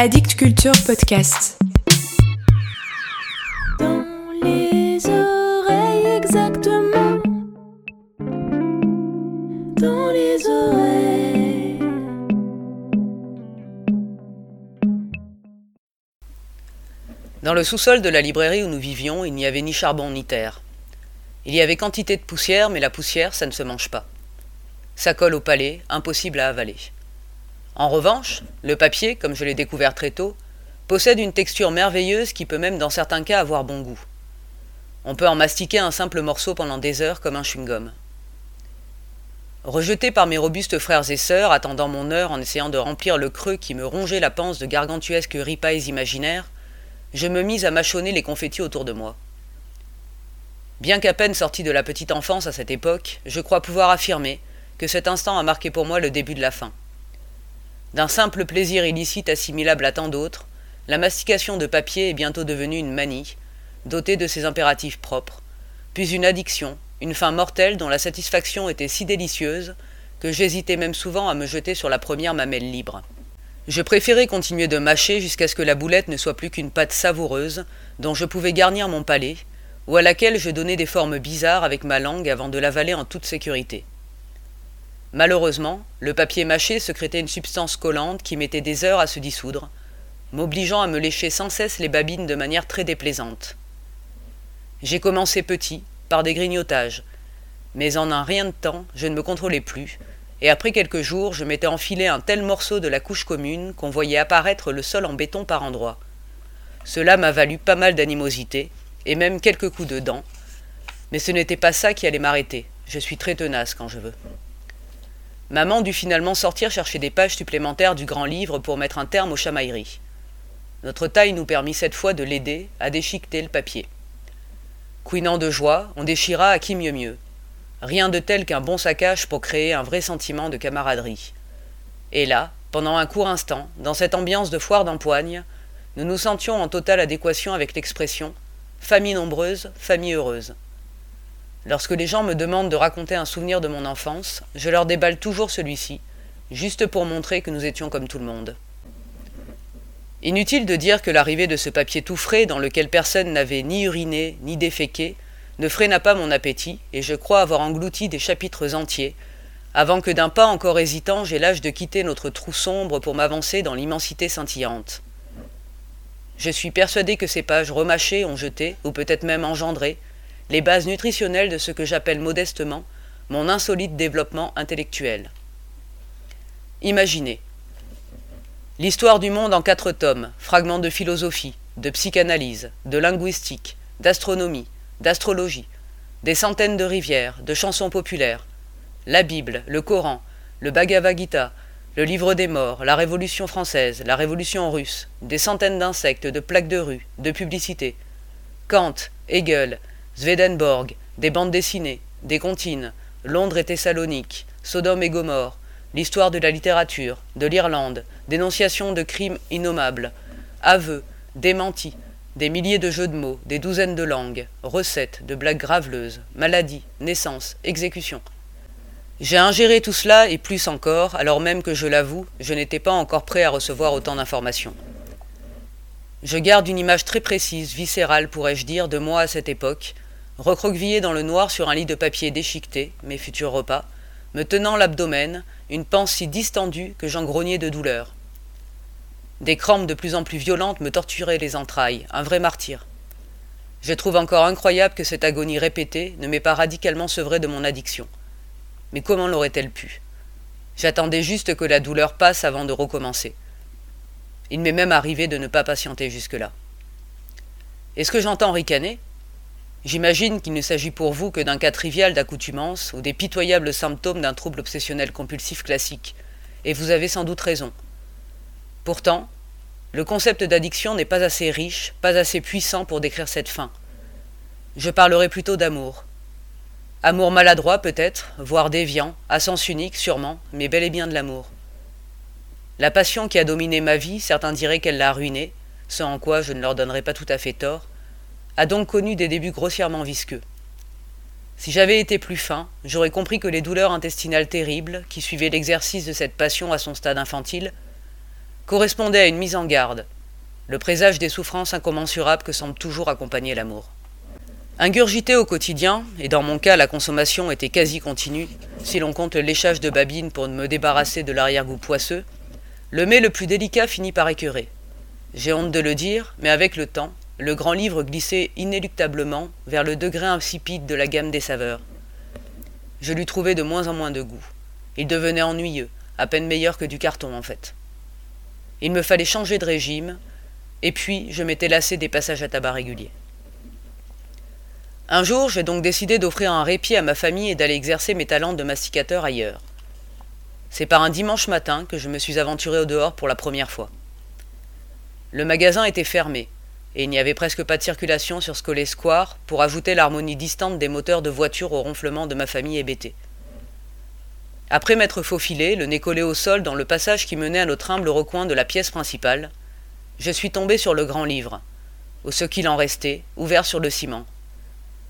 Addict Culture Podcast. Dans les oreilles exactement. Dans les oreilles. Dans le sous-sol de la librairie où nous vivions, il n'y avait ni charbon ni terre. Il y avait quantité de poussière, mais la poussière, ça ne se mange pas. Ça colle au palais, impossible à avaler. En revanche, le papier, comme je l'ai découvert très tôt, possède une texture merveilleuse qui peut même dans certains cas avoir bon goût. On peut en mastiquer un simple morceau pendant des heures comme un chewing-gum. Rejeté par mes robustes frères et sœurs, attendant mon heure en essayant de remplir le creux qui me rongeait la panse de gargantuesques ripailles imaginaires, je me mis à mâchonner les confettis autour de moi. Bien qu'à peine sorti de la petite enfance à cette époque, je crois pouvoir affirmer que cet instant a marqué pour moi le début de la fin. D'un simple plaisir illicite assimilable à tant d'autres, la mastication de papier est bientôt devenue une manie, dotée de ses impératifs propres, puis une addiction, une fin mortelle dont la satisfaction était si délicieuse que j'hésitais même souvent à me jeter sur la première mamelle libre. Je préférais continuer de mâcher jusqu'à ce que la boulette ne soit plus qu'une pâte savoureuse dont je pouvais garnir mon palais, ou à laquelle je donnais des formes bizarres avec ma langue avant de l'avaler en toute sécurité. Malheureusement, le papier mâché secrétait une substance collante qui mettait des heures à se dissoudre, m'obligeant à me lécher sans cesse les babines de manière très déplaisante. J'ai commencé petit, par des grignotages, mais en un rien de temps, je ne me contrôlais plus, et après quelques jours, je m'étais enfilé un tel morceau de la couche commune qu'on voyait apparaître le sol en béton par endroits. Cela m'a valu pas mal d'animosité, et même quelques coups de dents, mais ce n'était pas ça qui allait m'arrêter. Je suis très tenace quand je veux. Maman dut finalement sortir chercher des pages supplémentaires du grand livre pour mettre un terme aux chamailleries. Notre taille nous permit cette fois de l'aider à déchiqueter le papier. Couinant de joie, on déchira à qui mieux mieux. Rien de tel qu'un bon saccage pour créer un vrai sentiment de camaraderie. Et là, pendant un court instant, dans cette ambiance de foire d'empoigne, nous nous sentions en totale adéquation avec l'expression famille nombreuse, famille heureuse. Lorsque les gens me demandent de raconter un souvenir de mon enfance, je leur déballe toujours celui-ci, juste pour montrer que nous étions comme tout le monde. Inutile de dire que l'arrivée de ce papier tout frais, dans lequel personne n'avait ni uriné ni déféqué, ne freina pas mon appétit, et je crois avoir englouti des chapitres entiers, avant que d'un pas encore hésitant j'aie l'âge de quitter notre trou sombre pour m'avancer dans l'immensité scintillante. Je suis persuadé que ces pages remâchées ont jeté, ou peut-être même engendré, les bases nutritionnelles de ce que j'appelle modestement mon insolite développement intellectuel. Imaginez. L'histoire du monde en quatre tomes, fragments de philosophie, de psychanalyse, de linguistique, d'astronomie, d'astrologie, des centaines de rivières, de chansons populaires, la Bible, le Coran, le Bhagavad Gita, le livre des morts, la Révolution française, la Révolution russe, des centaines d'insectes, de plaques de rue, de publicités, Kant, Hegel, Swedenborg, des bandes dessinées, des comptines, Londres et Thessalonique, Sodome et Gomorre, l'histoire de la littérature, de l'Irlande, dénonciation de crimes innommables, aveux, démentis, des milliers de jeux de mots, des douzaines de langues, recettes, de blagues graveleuses, maladies, naissances, exécutions. J'ai ingéré tout cela et plus encore, alors même que je l'avoue, je n'étais pas encore prêt à recevoir autant d'informations. Je garde une image très précise, viscérale pourrais-je dire, de moi à cette époque, recroquevillé dans le noir sur un lit de papier déchiqueté, mes futurs repas, me tenant l'abdomen, une panse si distendue que j'en grognais de douleur. Des crampes de plus en plus violentes me torturaient les entrailles, un vrai martyr. Je trouve encore incroyable que cette agonie répétée ne m'ait pas radicalement sevré de mon addiction. Mais comment l'aurait-elle pu? J'attendais juste que la douleur passe avant de recommencer. Il m'est même arrivé de ne pas patienter jusque-là. Est-ce que j'entends ricaner? J'imagine qu'il ne s'agit pour vous que d'un cas trivial d'accoutumance ou des pitoyables symptômes d'un trouble obsessionnel compulsif classique, et vous avez sans doute raison. Pourtant, le concept d'addiction n'est pas assez riche, pas assez puissant pour décrire cette fin. Je parlerai plutôt d'amour. Amour maladroit peut-être, voire déviant, à sens unique sûrement, mais bel et bien de l'amour. La passion qui a dominé ma vie, certains diraient qu'elle l'a ruinée, ce en quoi je ne leur donnerai pas tout à fait tort, a donc connu des débuts grossièrement visqueux. Si j'avais été plus fin, j'aurais compris que les douleurs intestinales terribles, qui suivaient l'exercice de cette passion à son stade infantile, correspondait à une mise en garde, le présage des souffrances incommensurables que semble toujours accompagner l'amour. Ingurgité au quotidien, et dans mon cas la consommation était quasi continue, si l'on compte le léchage de babine pour me débarrasser de l'arrière-goût poisseux, le mets le plus délicat finit par écœurer. J'ai honte de le dire, mais avec le temps, le grand livre glissait inéluctablement vers le degré insipide de la gamme des saveurs. Je lui trouvais de moins en moins de goût. Il devenait ennuyeux, à peine meilleur que du carton en fait. Il me fallait changer de régime, et puis je m'étais lassé des passages à tabac réguliers. Un jour, j'ai donc décidé d'offrir un répit à ma famille et d'aller exercer mes talents de masticateur ailleurs. C'est par un dimanche matin que je me suis aventuré au dehors pour la première fois. Le magasin était fermé, et il n'y avait presque pas de circulation sur Scolet Square pour ajouter l'harmonie distante des moteurs de voiture au ronflement de ma famille hébétée. Après m'être faufilé, le nez collé au sol dans le passage qui menait à notre humble recoin de la pièce principale, je suis tombé sur le grand livre, ou ce qu'il en restait, ouvert sur le ciment.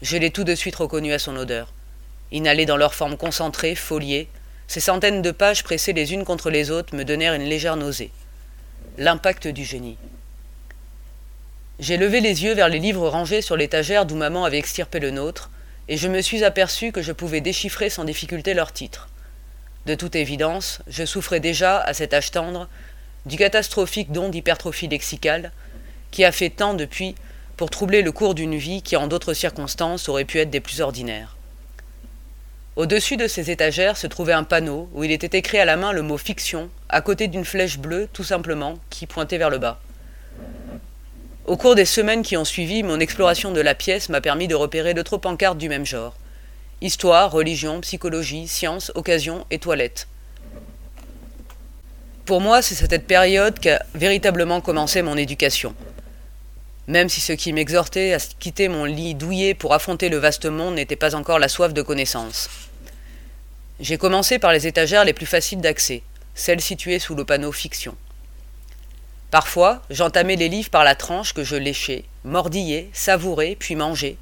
Je l'ai tout de suite reconnu à son odeur. Inhalé dans leur forme concentrée, foliée, ces centaines de pages pressées les unes contre les autres me donnèrent une légère nausée. L'impact du génie. J'ai levé les yeux vers les livres rangés sur l'étagère d'où maman avait extirpé le nôtre, et je me suis aperçu que je pouvais déchiffrer sans difficulté leurs titres. De toute évidence, je souffrais déjà, à cet âge tendre, du catastrophique don d'hypertrophie lexicale, qui a fait tant depuis pour troubler le cours d'une vie qui, en d'autres circonstances, aurait pu être des plus ordinaires. Au-dessus de ces étagères se trouvait un panneau où il était écrit à la main le mot fiction, à côté d'une flèche bleue, tout simplement, qui pointait vers le bas. Au cours des semaines qui ont suivi, mon exploration de la pièce m'a permis de repérer d'autres pancartes du même genre. Histoire, religion, psychologie, science, occasion et toilette. Pour moi, c'est cette période qu'a véritablement commencé mon éducation. Même si ce qui m'exhortait à quitter mon lit douillet pour affronter le vaste monde n'était pas encore la soif de connaissance. J'ai commencé par les étagères les plus faciles d'accès, celles situées sous le panneau fiction. Parfois, j'entamais les livres par la tranche que je léchais, mordillais, savourais, puis mangeais.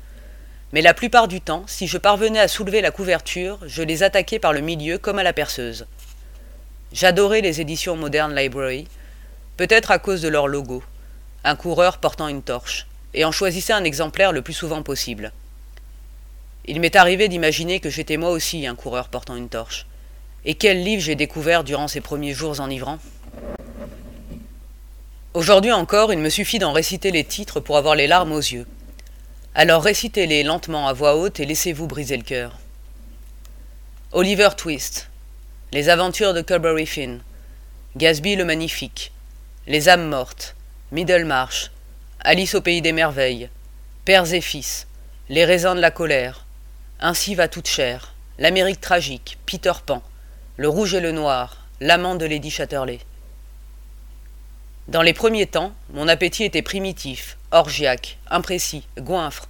Mais la plupart du temps, si je parvenais à soulever la couverture, je les attaquais par le milieu comme à la perceuse. J'adorais les éditions Modern Library, peut-être à cause de leur logo un coureur portant une torche, et en choisissait un exemplaire le plus souvent possible. Il m'est arrivé d'imaginer que j'étais moi aussi un coureur portant une torche. Et quel livre j'ai découvert durant ces premiers jours enivrants? Aujourd'hui encore, il me suffit d'en réciter les titres pour avoir les larmes aux yeux. Alors récitez-les lentement à voix haute et laissez-vous briser le cœur. Oliver Twist, Les aventures de Culberry Finn, Gatsby le Magnifique, Les âmes mortes, Middlemarch, Alice au pays des merveilles, Pères et fils, Les raisins de la colère, Ainsi va toute chair, L'Amérique tragique, Peter Pan, Le rouge et le noir, L'amant de Lady Chatterley. Dans les premiers temps, mon appétit était primitif, orgiaque, imprécis, goinfre.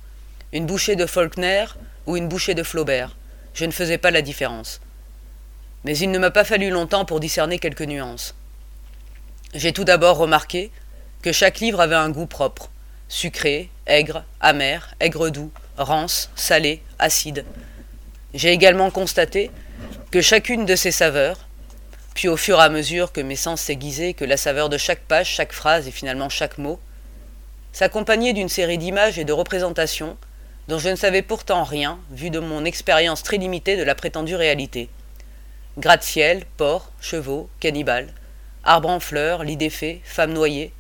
Une bouchée de Faulkner ou une bouchée de Flaubert. Je ne faisais pas la différence. Mais il ne m'a pas fallu longtemps pour discerner quelques nuances. J'ai tout d'abord remarqué que chaque livre avait un goût propre, sucré, aigre, amer, aigre-doux, rance, salé, acide. J'ai également constaté que chacune de ces saveurs, puis au fur et à mesure que mes sens s'aiguisaient, que la saveur de chaque page, chaque phrase et finalement chaque mot, s'accompagnait d'une série d'images et de représentations dont je ne savais pourtant rien, vu de mon expérience très limitée de la prétendue réalité. Gratte-ciel, porcs, chevaux, cannibales, arbres en fleurs, lits défaits, femmes noyées,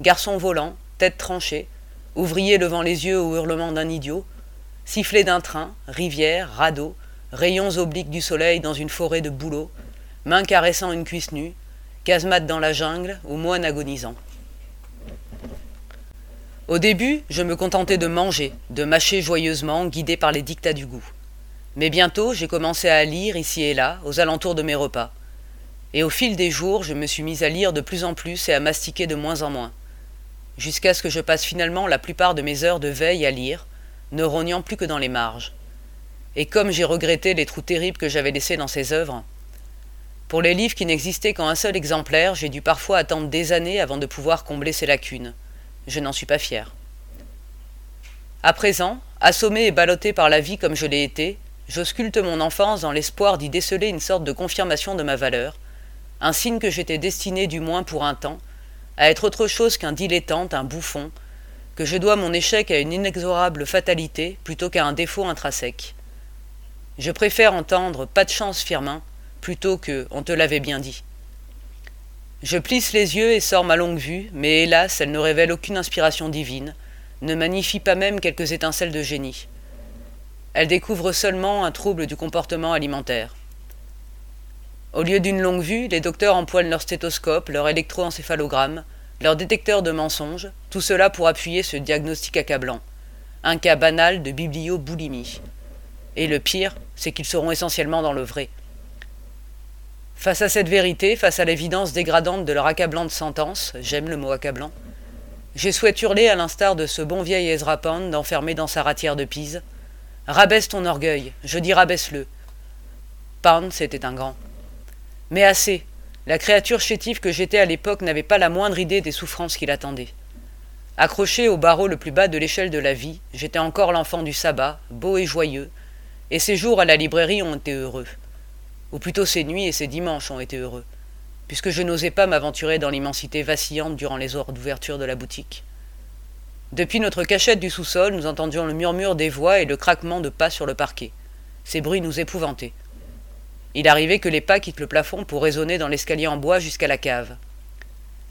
Garçon volant, tête tranchée, ouvrier levant les yeux au hurlement d'un idiot, sifflet d'un train, rivière, radeau, rayons obliques du soleil dans une forêt de bouleaux, main caressant une cuisse nue, casemate dans la jungle ou moine agonisant. Au début, je me contentais de manger, de mâcher joyeusement, guidé par les dictats du goût. Mais bientôt, j'ai commencé à lire ici et là, aux alentours de mes repas. Et au fil des jours, je me suis mis à lire de plus en plus et à mastiquer de moins en moins jusqu'à ce que je passe finalement la plupart de mes heures de veille à lire, ne rognant plus que dans les marges. Et comme j'ai regretté les trous terribles que j'avais laissés dans ces œuvres, pour les livres qui n'existaient qu'en un seul exemplaire, j'ai dû parfois attendre des années avant de pouvoir combler ces lacunes. Je n'en suis pas fier. À présent, assommé et ballotté par la vie comme je l'ai été, j'ausculte mon enfance dans l'espoir d'y déceler une sorte de confirmation de ma valeur, un signe que j'étais destiné, du moins pour un temps, à être autre chose qu'un dilettante, un bouffon, que je dois mon échec à une inexorable fatalité plutôt qu'à un défaut intrinsèque. Je préfère entendre pas de chance, Firmin, plutôt que on te l'avait bien dit. Je plisse les yeux et sors ma longue vue, mais hélas, elle ne révèle aucune inspiration divine, ne magnifie pas même quelques étincelles de génie. Elle découvre seulement un trouble du comportement alimentaire. Au lieu d'une longue vue, les docteurs empoignent leur stéthoscope, leur électroencéphalogramme, leur détecteur de mensonges, tout cela pour appuyer ce diagnostic accablant. Un cas banal de biblioboulimie. Et le pire, c'est qu'ils seront essentiellement dans le vrai. Face à cette vérité, face à l'évidence dégradante de leur accablante sentence, j'aime le mot accablant, j'ai souhaité hurler à l'instar de ce bon vieil Ezra Pound enfermé dans sa ratière de Pise. Rabaisse ton orgueil, je dis rabaisse-le. Pound, c'était un grand. Mais assez. La créature chétive que j'étais à l'époque n'avait pas la moindre idée des souffrances qui l'attendaient. Accroché au barreau le plus bas de l'échelle de la vie, j'étais encore l'enfant du sabbat, beau et joyeux, et ces jours à la librairie ont été heureux. Ou plutôt ces nuits et ces dimanches ont été heureux, puisque je n'osais pas m'aventurer dans l'immensité vacillante durant les heures d'ouverture de la boutique. Depuis notre cachette du sous-sol, nous entendions le murmure des voix et le craquement de pas sur le parquet. Ces bruits nous épouvantaient. Il arrivait que les pas quittent le plafond pour résonner dans l'escalier en bois jusqu'à la cave.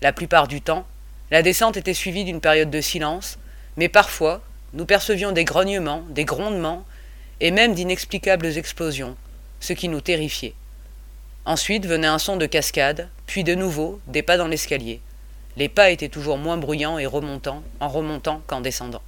La plupart du temps, la descente était suivie d'une période de silence, mais parfois, nous percevions des grognements, des grondements, et même d'inexplicables explosions, ce qui nous terrifiait. Ensuite venait un son de cascade, puis de nouveau des pas dans l'escalier. Les pas étaient toujours moins bruyants et remontants en remontant qu'en descendant.